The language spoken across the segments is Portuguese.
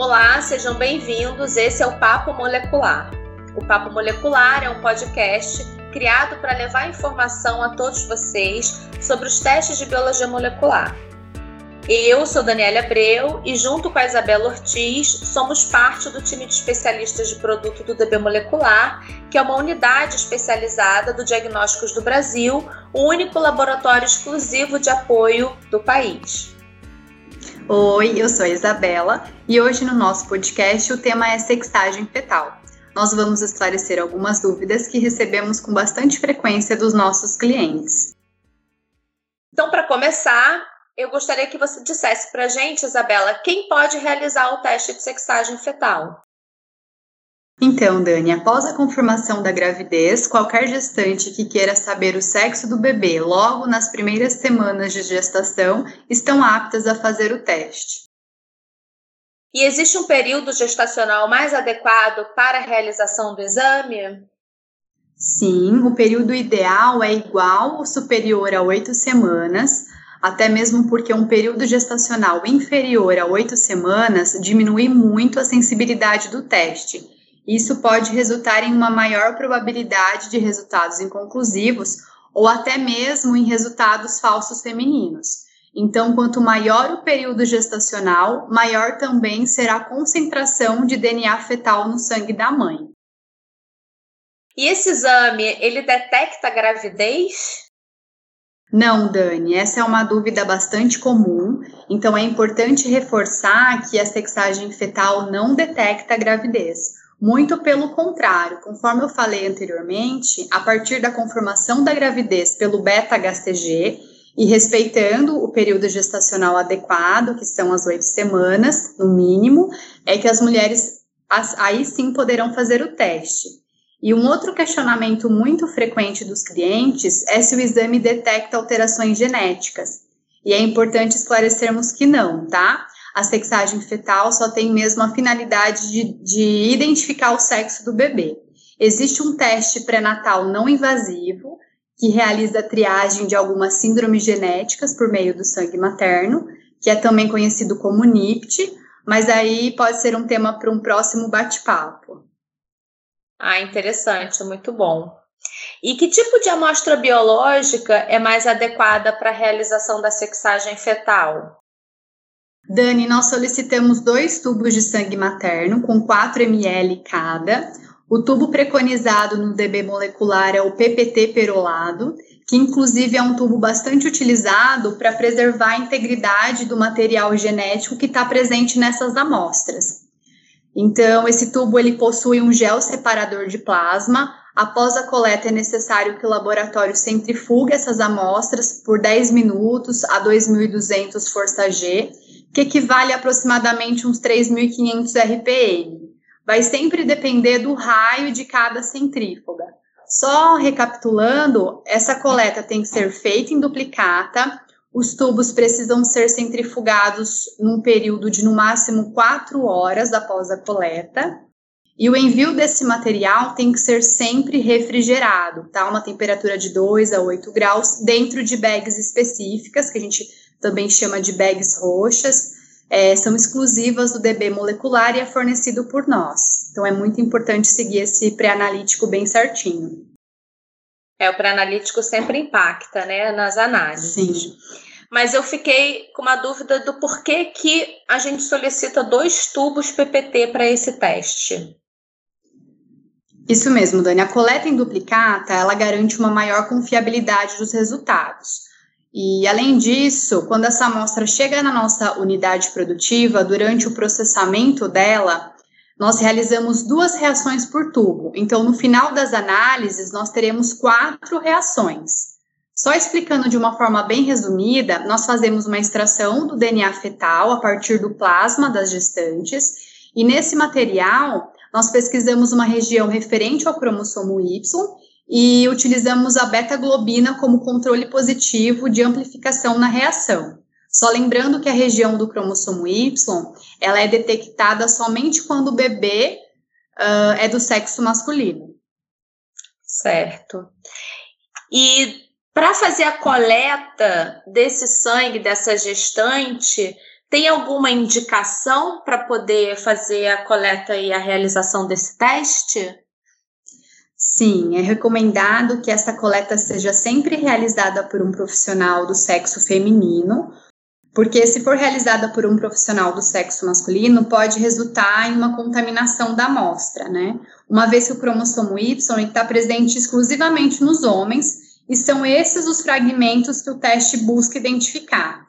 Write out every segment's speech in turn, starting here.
Olá, sejam bem-vindos. Esse é o Papo Molecular. O Papo Molecular é um podcast criado para levar informação a todos vocês sobre os testes de biologia molecular. Eu sou Daniela Abreu e, junto com a Isabela Ortiz, somos parte do time de especialistas de produto do DB Molecular, que é uma unidade especializada do Diagnósticos do Brasil, o único laboratório exclusivo de apoio do país. Oi, eu sou a Isabela e hoje no nosso podcast o tema é sexagem fetal. Nós vamos esclarecer algumas dúvidas que recebemos com bastante frequência dos nossos clientes. Então, para começar, eu gostaria que você dissesse para a gente, Isabela, quem pode realizar o teste de sexagem fetal? Então, Dani, após a confirmação da gravidez, qualquer gestante que queira saber o sexo do bebê logo nas primeiras semanas de gestação estão aptas a fazer o teste. E existe um período gestacional mais adequado para a realização do exame? Sim, o período ideal é igual ou superior a oito semanas, até mesmo porque um período gestacional inferior a oito semanas diminui muito a sensibilidade do teste isso pode resultar em uma maior probabilidade de resultados inconclusivos ou até mesmo em resultados falsos femininos. Então, quanto maior o período gestacional, maior também será a concentração de DNA fetal no sangue da mãe. E esse exame, ele detecta gravidez? Não, Dani, essa é uma dúvida bastante comum, então é importante reforçar que a sexagem fetal não detecta gravidez. Muito pelo contrário, conforme eu falei anteriormente, a partir da confirmação da gravidez pelo beta-HCG e respeitando o período gestacional adequado, que são as oito semanas, no mínimo, é que as mulheres aí sim poderão fazer o teste. E um outro questionamento muito frequente dos clientes é se o exame detecta alterações genéticas. E é importante esclarecermos que não, tá? A sexagem fetal só tem mesmo a finalidade de, de identificar o sexo do bebê. Existe um teste pré-natal não invasivo que realiza a triagem de algumas síndromes genéticas por meio do sangue materno, que é também conhecido como NIPT, mas aí pode ser um tema para um próximo bate-papo. Ah, interessante, muito bom. E que tipo de amostra biológica é mais adequada para a realização da sexagem fetal? Dani, nós solicitamos dois tubos de sangue materno com 4 ml cada. O tubo preconizado no DB molecular é o PPT perolado, que inclusive é um tubo bastante utilizado para preservar a integridade do material genético que está presente nessas amostras. Então, esse tubo ele possui um gel separador de plasma. Após a coleta, é necessário que o laboratório centrifugue essas amostras por 10 minutos a 2.200 força G que equivale a aproximadamente uns 3.500 RPM. Vai sempre depender do raio de cada centrífuga. Só recapitulando, essa coleta tem que ser feita em duplicata, os tubos precisam ser centrifugados num período de no máximo 4 horas após a coleta. E o envio desse material tem que ser sempre refrigerado, tá? Uma temperatura de 2 a 8 graus, dentro de bags específicas, que a gente também chama de bags roxas, é, são exclusivas do DB molecular e é fornecido por nós. Então é muito importante seguir esse pré-analítico bem certinho. É, o pré-analítico sempre impacta, né, nas análises. Sim. Mas eu fiquei com uma dúvida do porquê que a gente solicita dois tubos PPT para esse teste. Isso mesmo, Dani. A coleta em duplicata, ela garante uma maior confiabilidade dos resultados. E, além disso, quando essa amostra chega na nossa unidade produtiva, durante o processamento dela, nós realizamos duas reações por tubo. Então, no final das análises, nós teremos quatro reações. Só explicando de uma forma bem resumida, nós fazemos uma extração do DNA fetal a partir do plasma das gestantes, e nesse material, nós pesquisamos uma região referente ao cromossomo Y e utilizamos a beta-globina como controle positivo de amplificação na reação. Só lembrando que a região do cromossomo Y, ela é detectada somente quando o bebê uh, é do sexo masculino. Certo. E para fazer a coleta desse sangue dessa gestante, Tem alguma indicação para poder fazer a coleta e a realização desse teste? Sim, é recomendado que essa coleta seja sempre realizada por um profissional do sexo feminino, porque se for realizada por um profissional do sexo masculino, pode resultar em uma contaminação da amostra, né? Uma vez que o cromossomo Y está presente exclusivamente nos homens, e são esses os fragmentos que o teste busca identificar.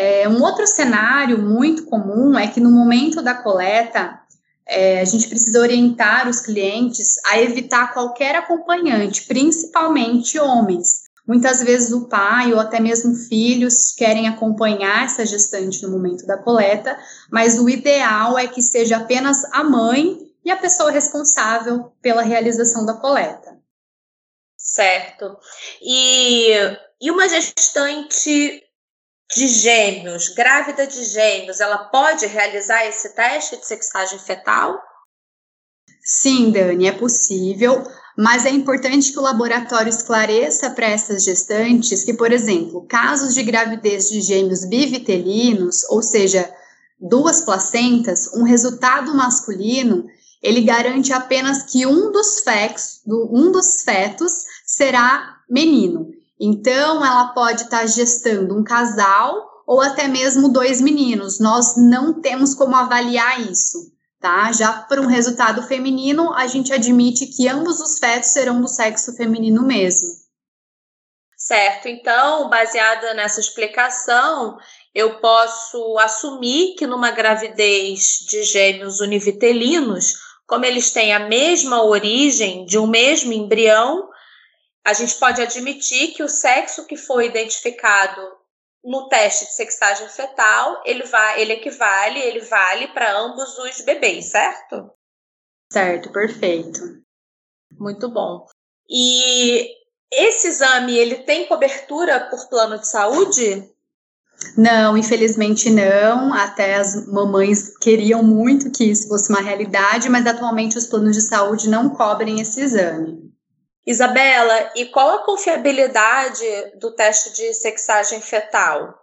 É, um outro cenário muito comum é que no momento da coleta, é, a gente precisa orientar os clientes a evitar qualquer acompanhante, principalmente homens. Muitas vezes o pai ou até mesmo filhos querem acompanhar essa gestante no momento da coleta, mas o ideal é que seja apenas a mãe e a pessoa responsável pela realização da coleta. Certo. E, e uma gestante de gêmeos, grávida de gêmeos, ela pode realizar esse teste de sexagem fetal? Sim, Dani, é possível, mas é importante que o laboratório esclareça para essas gestantes que, por exemplo, casos de gravidez de gêmeos bivitelinos, ou seja, duas placentas, um resultado masculino, ele garante apenas que um dos, fetos, um dos fetos será menino. Então, ela pode estar tá gestando um casal ou até mesmo dois meninos. Nós não temos como avaliar isso, tá? Já para um resultado feminino, a gente admite que ambos os fetos serão do sexo feminino mesmo. Certo. Então, baseada nessa explicação, eu posso assumir que numa gravidez de gêmeos univitelinos, como eles têm a mesma origem de um mesmo embrião, a gente pode admitir que o sexo que foi identificado no teste de sexagem fetal, ele, vai, ele equivale, ele vale para ambos os bebês, certo? Certo, perfeito. Muito bom. E esse exame, ele tem cobertura por plano de saúde? Não, infelizmente não. Até as mamães queriam muito que isso fosse uma realidade, mas atualmente os planos de saúde não cobrem esse exame. Isabela, e qual a confiabilidade do teste de sexagem fetal?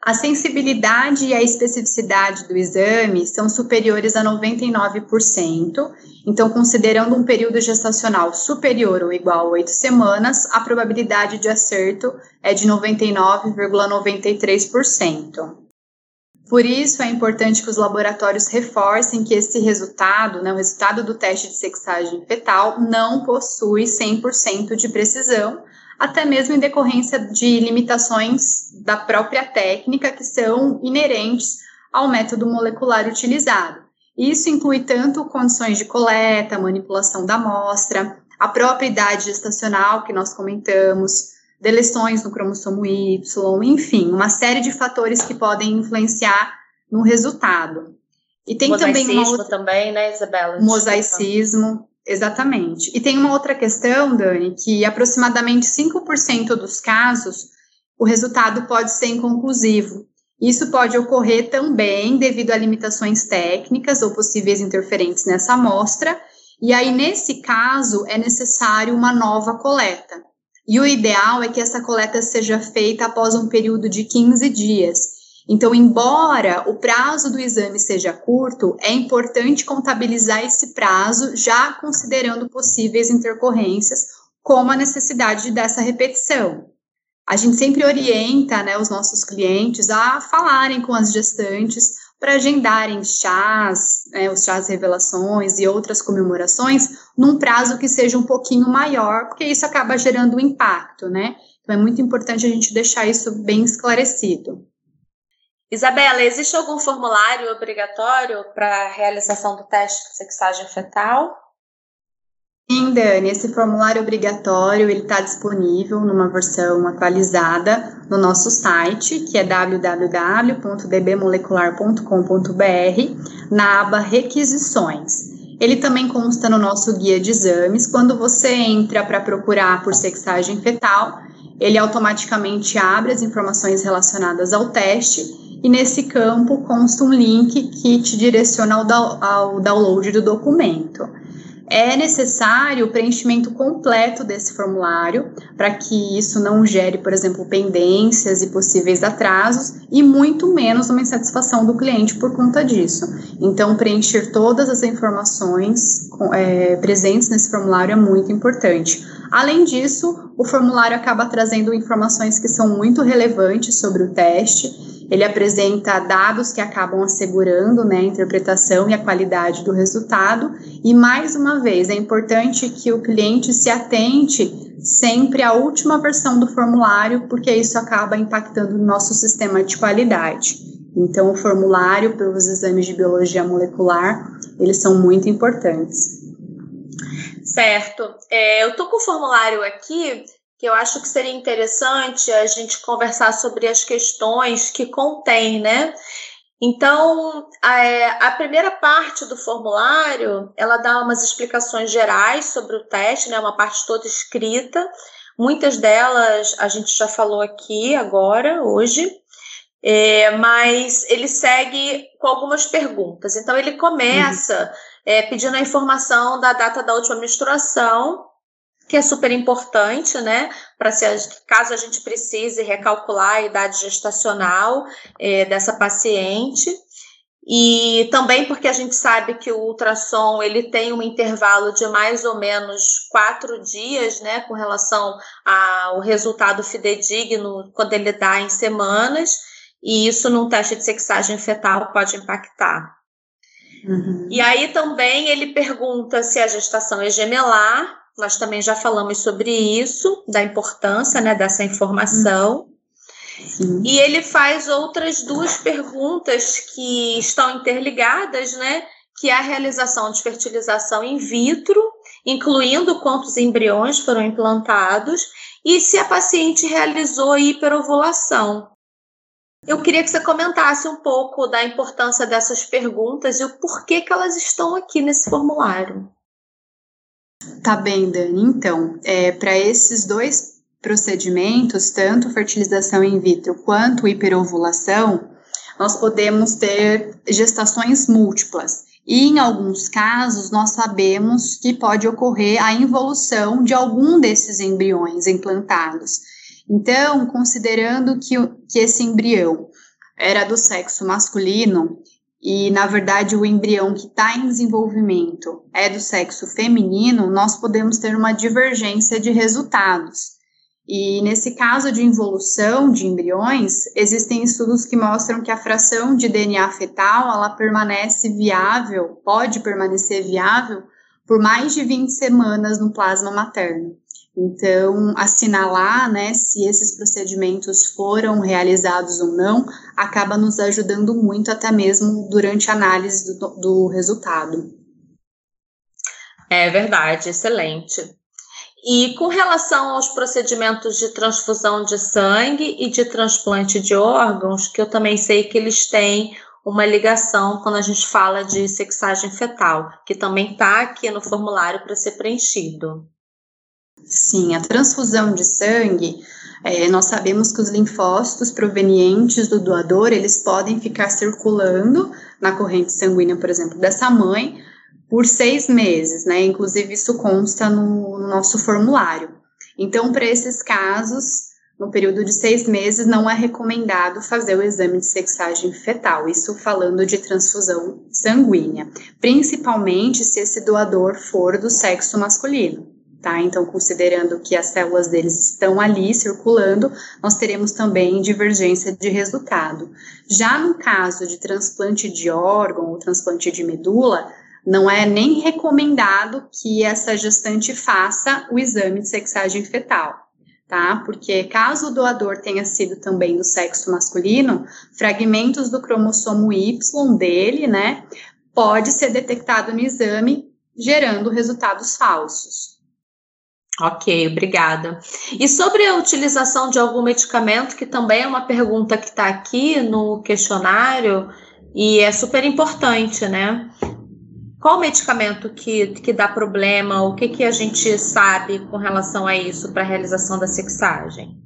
A sensibilidade e a especificidade do exame são superiores a 99%. Então, considerando um período gestacional superior ou igual a 8 semanas, a probabilidade de acerto é de 99,93%. Por isso, é importante que os laboratórios reforcem que esse resultado, né, o resultado do teste de sexagem fetal, não possui 100% de precisão, até mesmo em decorrência de limitações da própria técnica que são inerentes ao método molecular utilizado. Isso inclui tanto condições de coleta, manipulação da amostra, a própria idade gestacional que nós comentamos, deleções no cromossomo Y, enfim, uma série de fatores que podem influenciar no resultado. E tem também uma outra... também, né, Isabela? Mosaicismo, exatamente. E tem uma outra questão, Dani, que aproximadamente 5% dos casos o resultado pode ser inconclusivo. Isso pode ocorrer também devido a limitações técnicas ou possíveis interferentes nessa amostra, e aí, nesse caso, é necessário uma nova coleta. E o ideal é que essa coleta seja feita após um período de 15 dias. Então, embora o prazo do exame seja curto, é importante contabilizar esse prazo já considerando possíveis intercorrências, como a necessidade dessa repetição. A gente sempre orienta né, os nossos clientes a falarem com as gestantes para agendarem chás, né, os chás revelações e outras comemorações num prazo que seja um pouquinho maior, porque isso acaba gerando um impacto, né? Então é muito importante a gente deixar isso bem esclarecido. Isabela, existe algum formulário obrigatório para a realização do teste de sexagem fetal? Sim, Dani, esse formulário obrigatório ele está disponível numa versão atualizada no nosso site, que é www.dbmolecular.com.br, na aba Requisições. Ele também consta no nosso guia de exames. Quando você entra para procurar por sexagem fetal, ele automaticamente abre as informações relacionadas ao teste e nesse campo consta um link que te direciona ao, ao download do documento. É necessário o preenchimento completo desse formulário para que isso não gere, por exemplo, pendências e possíveis atrasos e muito menos uma insatisfação do cliente por conta disso. Então, preencher todas as informações é, presentes nesse formulário é muito importante. Além disso, o formulário acaba trazendo informações que são muito relevantes sobre o teste ele apresenta dados que acabam assegurando né, a interpretação e a qualidade do resultado. E, mais uma vez, é importante que o cliente se atente sempre à última versão do formulário, porque isso acaba impactando no nosso sistema de qualidade. Então, o formulário para os exames de biologia molecular, eles são muito importantes. Certo. É, eu estou com o formulário aqui que eu acho que seria interessante a gente conversar sobre as questões que contém, né? Então, a, a, primeira parte do formulário, ela dá umas explicações gerais sobre o teste, né? Uma parte toda escrita. Muitas delas a gente já falou aqui agora, hoje. É, mas ele segue com algumas perguntas. Então, ele começa uhum. é, pedindo a informação da data da última menstruação, que é super importante, né? Para se caso a gente precise recalcular a idade gestacional é, dessa paciente. E também porque a gente sabe que o ultrassom ele tem um intervalo de mais ou menos quatro dias, né, com relação ao resultado fidedigno quando ele dá em semanas, e isso num teste de sexagem fetal pode impactar. Uhum. E aí também ele pergunta se a gestação é gemelar, nós também já falamos sobre isso, da importância né, dessa informação. Sim. E ele faz outras duas perguntas que estão interligadas, né? Que é a realização de fertilização in vitro, incluindo quantos embriões foram implantados, e se a paciente realizou hiperovulação. Eu queria que você comentasse um pouco da importância dessas perguntas e o porquê que elas estão aqui nesse formulário. Tá bem, Dani. Então, é, para esses dois procedimentos, tanto fertilização in vitro quanto hiperovulação, nós podemos ter gestações múltiplas. E em alguns casos, nós sabemos que pode ocorrer a involução de algum desses embriões implantados. Então, considerando que, que esse embrião era do sexo masculino, e na verdade o embrião que está em desenvolvimento é do sexo feminino, nós podemos ter uma divergência de resultados. E nesse caso de involução de embriões, existem estudos que mostram que a fração de DNA fetal ela permanece viável, pode permanecer viável por mais de 20 semanas no plasma materno. Então, assinalar né, se esses procedimentos foram realizados ou não acaba nos ajudando muito, até mesmo durante a análise do, do resultado. É verdade, excelente. E com relação aos procedimentos de transfusão de sangue e de transplante de órgãos, que eu também sei que eles têm uma ligação quando a gente fala de sexagem fetal, que também está aqui no formulário para ser preenchido. Sim, a transfusão de sangue, é, nós sabemos que os linfócitos provenientes do doador, eles podem ficar circulando na corrente sanguínea, por exemplo, dessa mãe, por seis meses, né? Inclusive, isso consta no, no nosso formulário. Então, para esses casos, no período de seis meses, não é recomendado fazer o exame de sexagem fetal, isso falando de transfusão sanguínea, principalmente se esse doador for do sexo masculino tá? Então, considerando que as células deles estão ali circulando, nós teremos também divergência de resultado. Já no caso de transplante de órgão ou transplante de medula, não é nem recomendado que essa gestante faça o exame de sexagem fetal, tá? Porque caso o doador tenha sido também do sexo masculino, fragmentos do cromossomo Y dele, né, pode ser detectado no exame, gerando resultados falsos. Ok, obrigada. E sobre a utilização de algum medicamento, que também é uma pergunta que está aqui no questionário e é super importante, né? Qual medicamento que, que dá problema? O que, que a gente sabe com relação a isso para a realização da sexagem?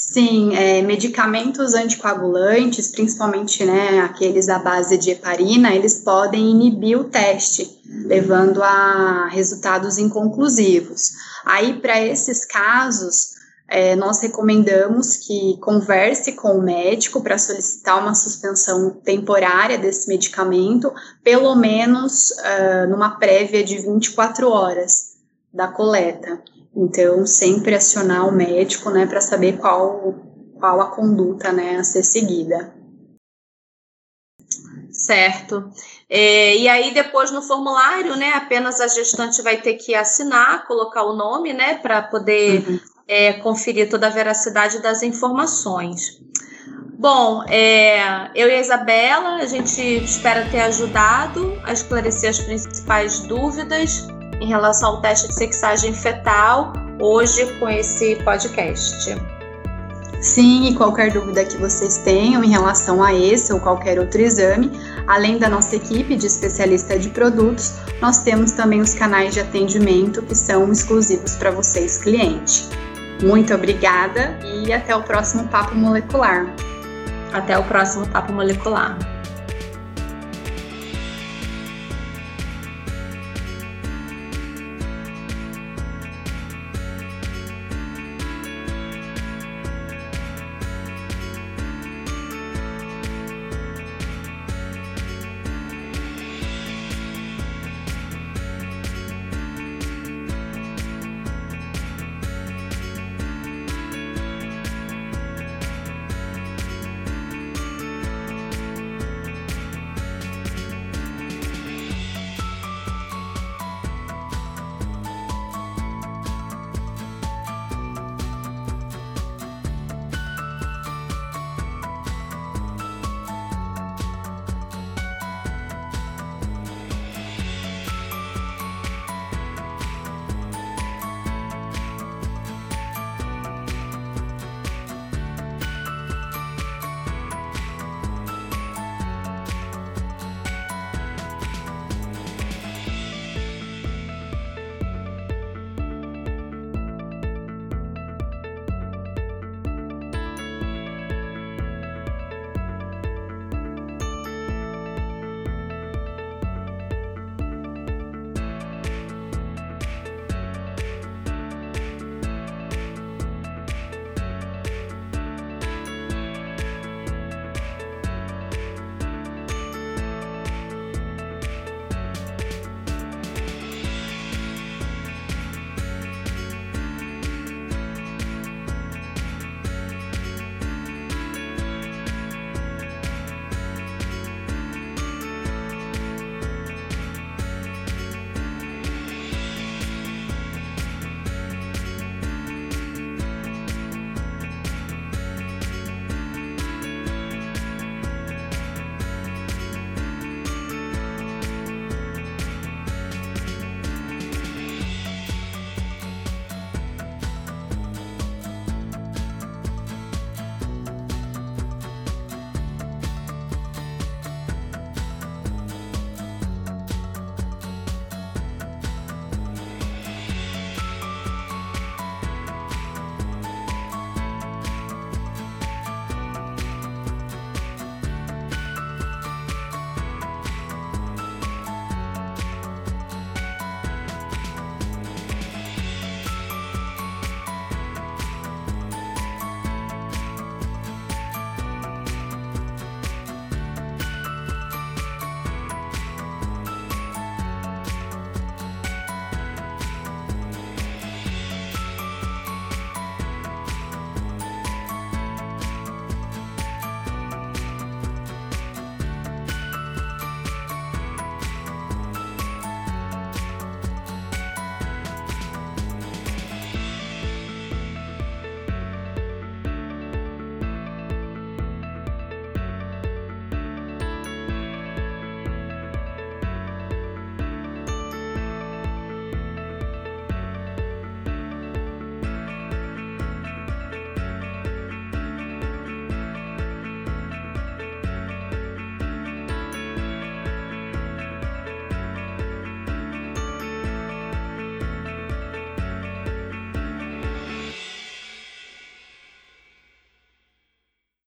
Sim, é, medicamentos anticoagulantes, principalmente né, aqueles à base de heparina, eles podem inibir o teste, levando a resultados inconclusivos. Aí, para esses casos, é, nós recomendamos que converse com o médico para solicitar uma suspensão temporária desse medicamento, pelo menos uh, numa prévia de 24 horas da coleta. Então, sempre acionar o médico, né, para saber qual, qual a conduta, né, a ser seguida. Certo. É, e aí, depois no formulário, né, apenas a gestante vai ter que assinar, colocar o nome, né, para poder uhum. é, conferir toda a veracidade das informações. Bom, é, eu e a Isabela, a gente espera ter ajudado a esclarecer as principais dúvidas em relação ao teste de sexagem fetal hoje com esse podcast. Sim, e qualquer dúvida que vocês tenham em relação a esse ou qualquer outro exame, além da nossa equipe de especialista de produtos, nós temos também os canais de atendimento que são exclusivos para vocês, cliente. Muito obrigada e até o próximo Papo Molecular. Até o próximo Papo Molecular.